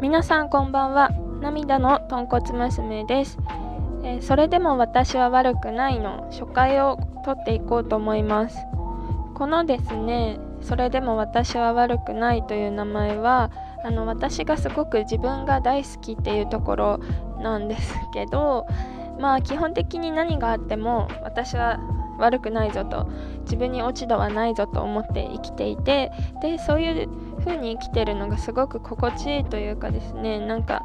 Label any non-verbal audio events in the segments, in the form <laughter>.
皆さんこんばんは。涙の豚骨娘です、えー、それでも私は悪くないの初回を撮っていこうと思います。このですねそれでも私は悪くないという名前はあの私がすごく自分が大好きっていうところなんですけどまあ基本的に何があっても私は悪くないぞと自分に落ち度はないぞと思って生きていてでそういう風に生きてるのがすごく心地いいというかですねなんか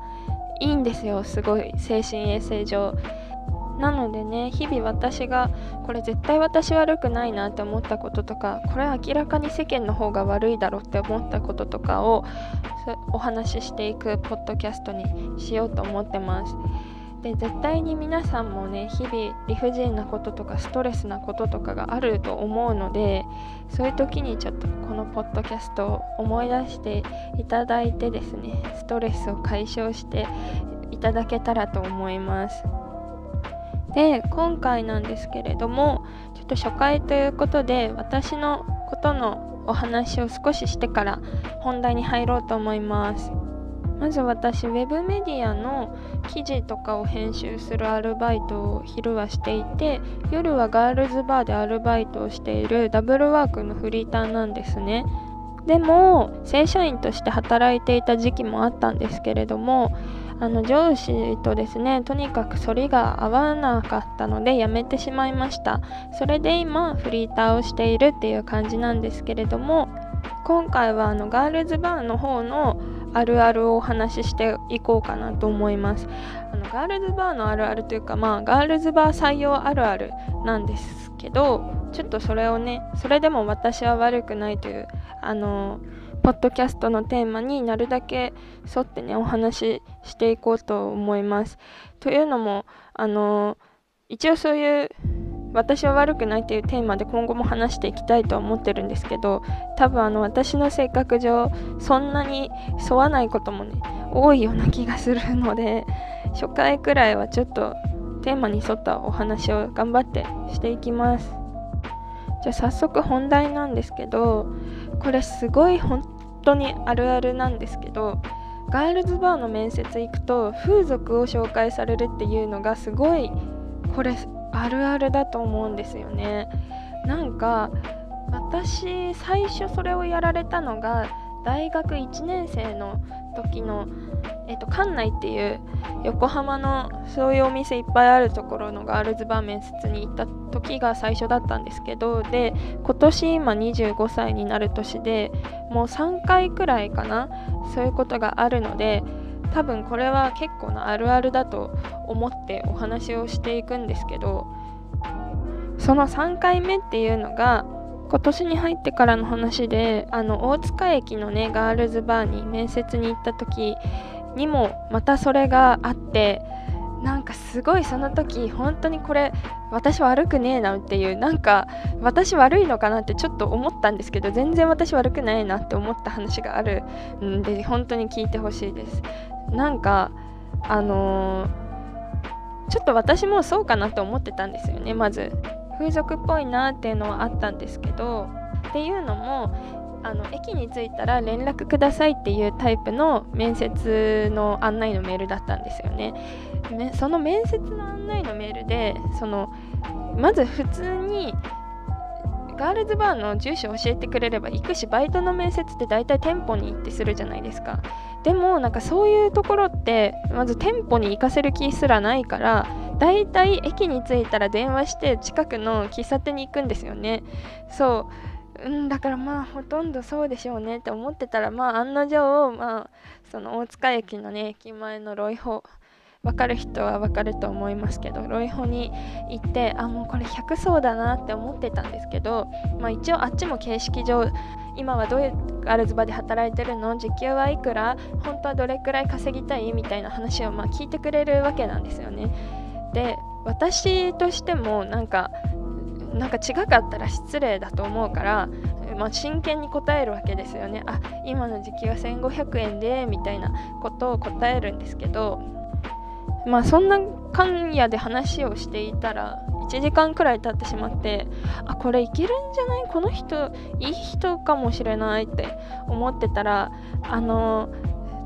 いいんですよすごい精神衛生上なのでね日々私がこれ絶対私悪くないなって思ったこととかこれ明らかに世間の方が悪いだろうって思ったこととかをお話ししていくポッドキャストにしようと思ってます。で絶対に皆さんもね日々理不尽なこととかストレスなこととかがあると思うのでそういう時にちょっとこのポッドキャストを思い出していただいてですねストレスを解消していただけたらと思います。で今回なんですけれどもちょっと初回ということで私のことのお話を少ししてから本題に入ろうと思います。まず私ウェブメディアの記事とかを編集するアルバイトを昼はしていて夜はガールズバーでアルバイトをしているダブルワークのフリーターなんですね。でも正社員として働いていた時期もあったんですけれどもあの上司とですねとにかく反りが合わなかったので辞めてしまいました。それで今フリーターをしているっていう感じなんですけれども今回はあのガールズバーの方のあるあるをお話ししていこうかなと思います。あのガールズバーのあるあるというかまあガールズバー採用あるあるなんですけどちょっとそれをねそれでも私は悪くないというあのポッドキャストのテーマになるだけ沿ってねお話ししていこうと思います。というのもあの一応そういう私は悪くないっていうテーマで今後も話していきたいと思ってるんですけど多分あの私の性格上そんなに沿わないこともね多いような気がするので初回くらいはちょっとテーマに沿ったお話を頑張ってしていきます。じゃあ早速本題なんですけどこれすごい本当にあるあるなんですけどガールズバーの面接行くと風俗を紹介されるっていうのがすごいこれあるあるだと思うんですよね。なんか私最初それをやられたのが大学1年生の時の、えーと、館内っていう横浜のそういうお店いっぱいあるところのガールズバー面接に行った時が最初だったんですけどで今年今25歳になる年でもう3回くらいかなそういうことがあるので多分これは結構なあるあるだと思ってお話をしていくんですけどその3回目っていうのが今年に入ってからの話であの大塚駅のねガールズバーに面接に行った時にもまたそれがあってなんかすごいその時本当にこれ私悪くねえなっていうなんか私悪いのかなってちょっと思ったんですけど全然私悪くないなって思った話があるんで本当に聞いてほしいです。なんかあのー、ちょっと私もそうかなって思ってたんですよねまず。風俗っぽいなっていうのはあったんですけどっていうのもあの駅に着いたら連絡くださいっていうタイプの面接の案内のメールだったんですよね。その面接の案内のメールでそのまず普通にガールズバーの住所教えてくれれば行くしバイトの面接って大体店舗に行ってするじゃないですか。でもなんかそういうところってまず店舗に行かせる気すらないから大体駅に着いたら電話して近くの喫茶店に行くんですよね。そう。うんだからまあほとんどそうでしょうねって思ってたらまあ案の定まあその大塚駅のね駅前のロイホ分かる人は分かると思いますけどロイホに行ってあもうこれ100層だなって思ってたんですけど、まあ、一応あっちも形式上今はどういうガールズバで働いてるの？時給はいくら？本当はどれくらい稼ぎたい？みたいな話をまあ聞いてくれるわけなんですよね。で私としてもなんかなんか違かったら失礼だと思うから、まあ、真剣に答えるわけですよね。あ今の時期は1500円でみたいなことを答えるんですけどまあそんな間夜で話をしていたら1時間くらい経ってしまってあこれいけるんじゃない？この人いい人かもしれないって思ってたらあの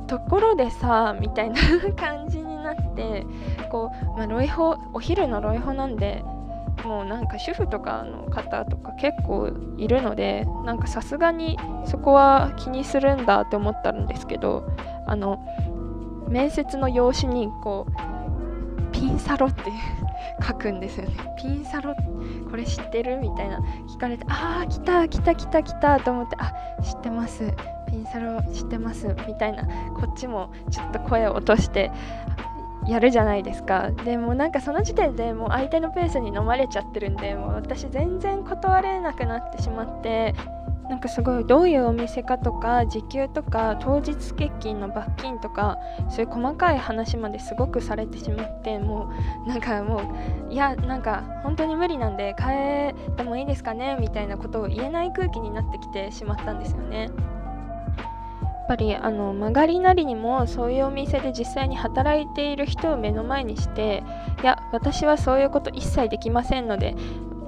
ところでさみたいな感じになってこう、まあ、ロイホお昼のロイホなんでもうなんか主婦とかの方とか結構いるのでなんかさすがにそこは気にするんだって思ったんですけどあの面接の用紙にこうピンサロって <laughs> 書くんですよね。ピンサロこれ知ってるみたいな聞かれてああ来た来た来た来たと思ってあ知ってます。ピンサロ知ってます。みたいなこっちもちょっと声を落としてやるじゃないですかでもなんかその時点でもう相手のペースに飲まれちゃってるんでもう私全然断れなくなってしまってなんかすごいどういうお店かとか時給とか当日欠勤の罰金とかそういう細かい話まですごくされてしまってもうなんかもういやなんか本当に無理なんで変えてもいいですかね？みたいなことを言えない空気になってきてしまったんですよね。ぱりあの曲がりなりにもそういうお店で実際に働いている人を目の前にしていや私はそういうこと一切できませんので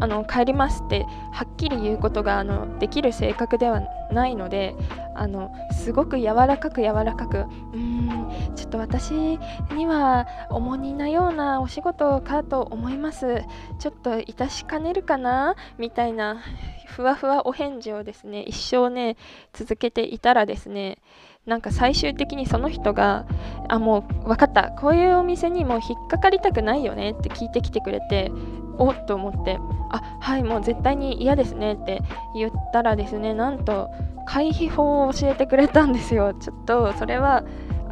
あの帰りますってはっきり言うことがあのできる性格ではないのであのすごく柔らかく柔らかくうーんちょっと私には重荷なようなお仕事かと思います。ちょっと致しかねるかなみたいなふわふわお返事をですね一生ね続けていたらですねなんか最終的にその人が「あもう分かった。こういうお店にもう引っかかりたくないよね」って聞いてきてくれておっと思って「あはいもう絶対に嫌ですね」って言ったらですねなんと回避法を教えてくれたんですよ。ちょっとそれは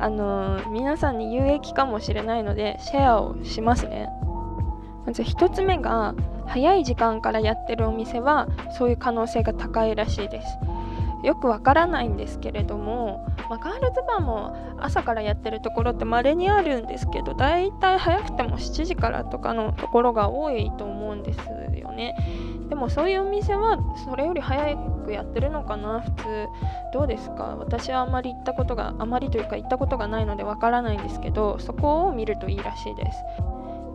あの、皆さんに有益かもしれないのでシェアをしますね。まず1つ目が早い時間からやってるお店はそういう可能性が高いらしいです。よくわからないんですけれども、まあ、ガールズバーも朝からやってるところって稀にあるんですけどだいたい早くても7時からとかのところが多いと思うんですよね。でもそういうお店はそれより早くやってるのかな普通。どうですか？私はあまり行ったことがあまりというか行ったことがないのでわからないんですけどそこを見るといいらしいです。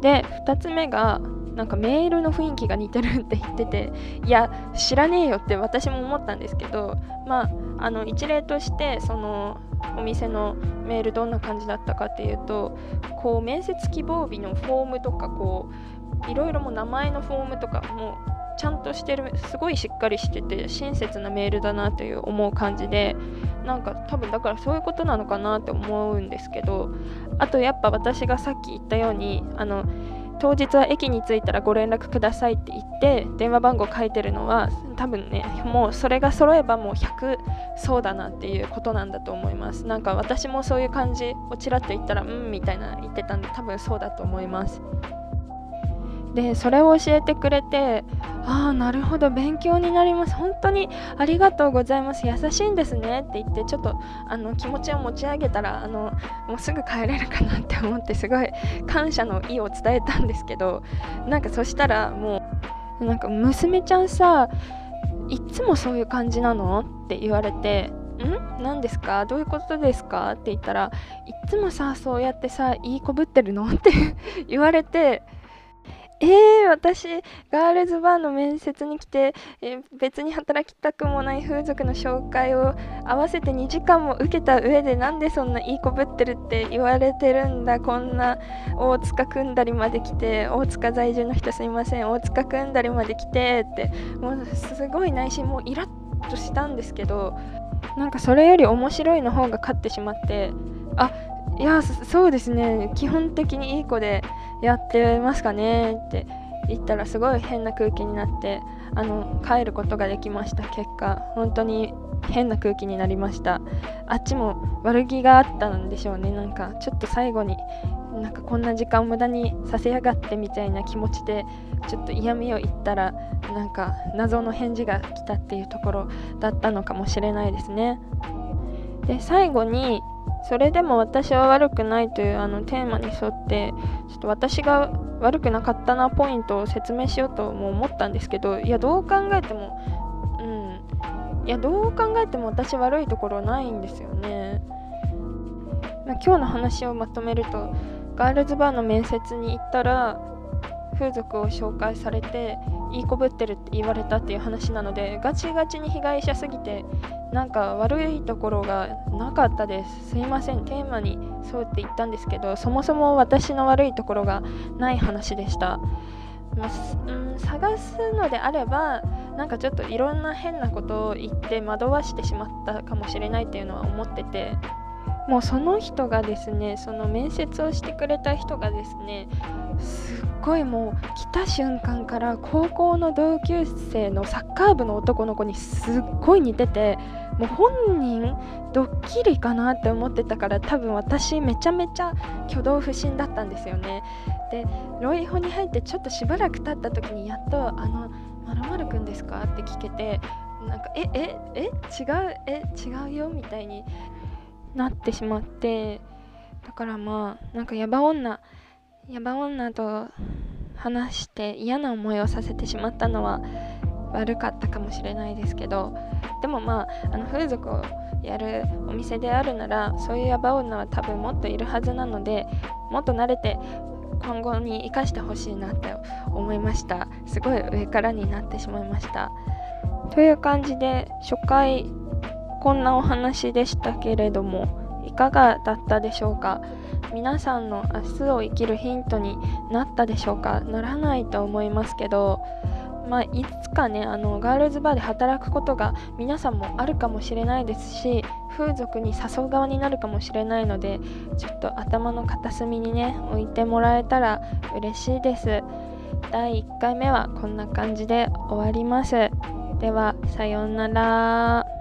で2つ目がなんかメールの雰囲気が似てるって言ってていや知らねえよって私も思ったんですけどまああの一例としてそのお店のメールどんな感じだったかっていうとこう面接希望日のフォームとかこういろいろも名前のフォームとかもちゃんとしてるすごいしっかりしてて親切なメールだなという思う感じでなんか多分だからそういうことなのかなって思うんですけどあとやっぱ私がさっき言ったようにあの当日は駅に着いたらご連絡くださいって言って電話番号書いてるのは多分ねもうそれが揃えばもう100そうだなっていうことなんだと思います。なんか私もそういう感じをちらっと言ったらうんみたいな言ってたんで多分そうだと思います。でそれを教えてくれてああなるほど勉強になります。本当にありがとうございます。優しいんですねって言ってちょっとあの気持ちを持ち上げたらあのもうすぐ帰れるかなって思ってすごい感謝の意を伝えたんですけどなんかそしたらもうなんか娘ちゃんさいつもそういう感じなのって言われてん？何ですか？どういうことですか？って言ったらいつもさそうやってさいい子ぶってるの？って <laughs> 言われてえー、私ガールズバーの面接に来て、えー、別に働きたくもない風俗の紹介を合わせて2時間も受けた上でなんでそんないい子ぶってるって言われてるんだ。こんな大塚組んだりまで来て大塚在住の人すいません。大塚組んだりまで来てってもうすごい内心もうイラッとしたんですけどなんかそれより面白いの方が勝ってしまってあいやそうですね。基本的にいい子でやってますかねって言ったらすごい変な空気になってあの帰ることができました結果。本当に変な空気になりました。あっちも悪気があったんでしょうね。なんかちょっと最後になんかこんな時間を無駄にさせやがってみたいな気持ちでちょっと嫌味を言ったらなんか謎の返事が来たっていうところだったのかもしれないですね。で最後にそれでも私は悪くないというあのテーマに沿ってちょっと私が悪くなかったなポイントを説明しようとも思ったんですけどいやどう考えてもうん。いやどう考えても私悪いところないんですよね、まあ、今日の話をまとめるとガールズバーの面接に行ったら風俗を紹介されていい子ぶってるって言われたっていう話なのでガチガチに被害者すぎてなんか悪いところがなかったです。すいませんテーマにそうって言ったんですけどそもそも私の悪いところがない話でした、まあ、うん探すのであればなんかちょっといろんな変なことを言って惑わしてしまったかもしれないっていうのは思っててもうその人がですねその面接をしてくれた人がですねすっごいもう来た瞬間から高校の同級生のサッカー部の男の子にすっごい似ててもう本人ドッキリかなって思ってたから多分私めちゃめちゃ挙動不審だったんですよねでロイホに入ってちょっとしばらく経った時にやっと「あのまるくんですか?」って聞けてなんか「えええ？違うえ違うよ」みたいになってしまってだからまあなんかヤバ女ヤバ女と話して嫌な思いをさせてしまったのは悪かったかもしれないですけどでもまああの風俗をやるお店であるならそういうヤバ女は多分もっといるはずなのでもっと慣れて今後に生かしてほしいなって思いました。すごい上からになってしまいました。という感じで初回こんなお話でしたけれどもいかがだったでしょうか？皆さんの明日を生きるヒントになったでしょうか？ならないと思いますけどまあ、いつかねあのガールズバーで働くことが皆さんもあるかもしれないですし風俗に誘う側になるかもしれないのでちょっと頭の片隅にね置いてもらえたら嬉しいです。第1回目はこんな感じで終わります。ではさようなら。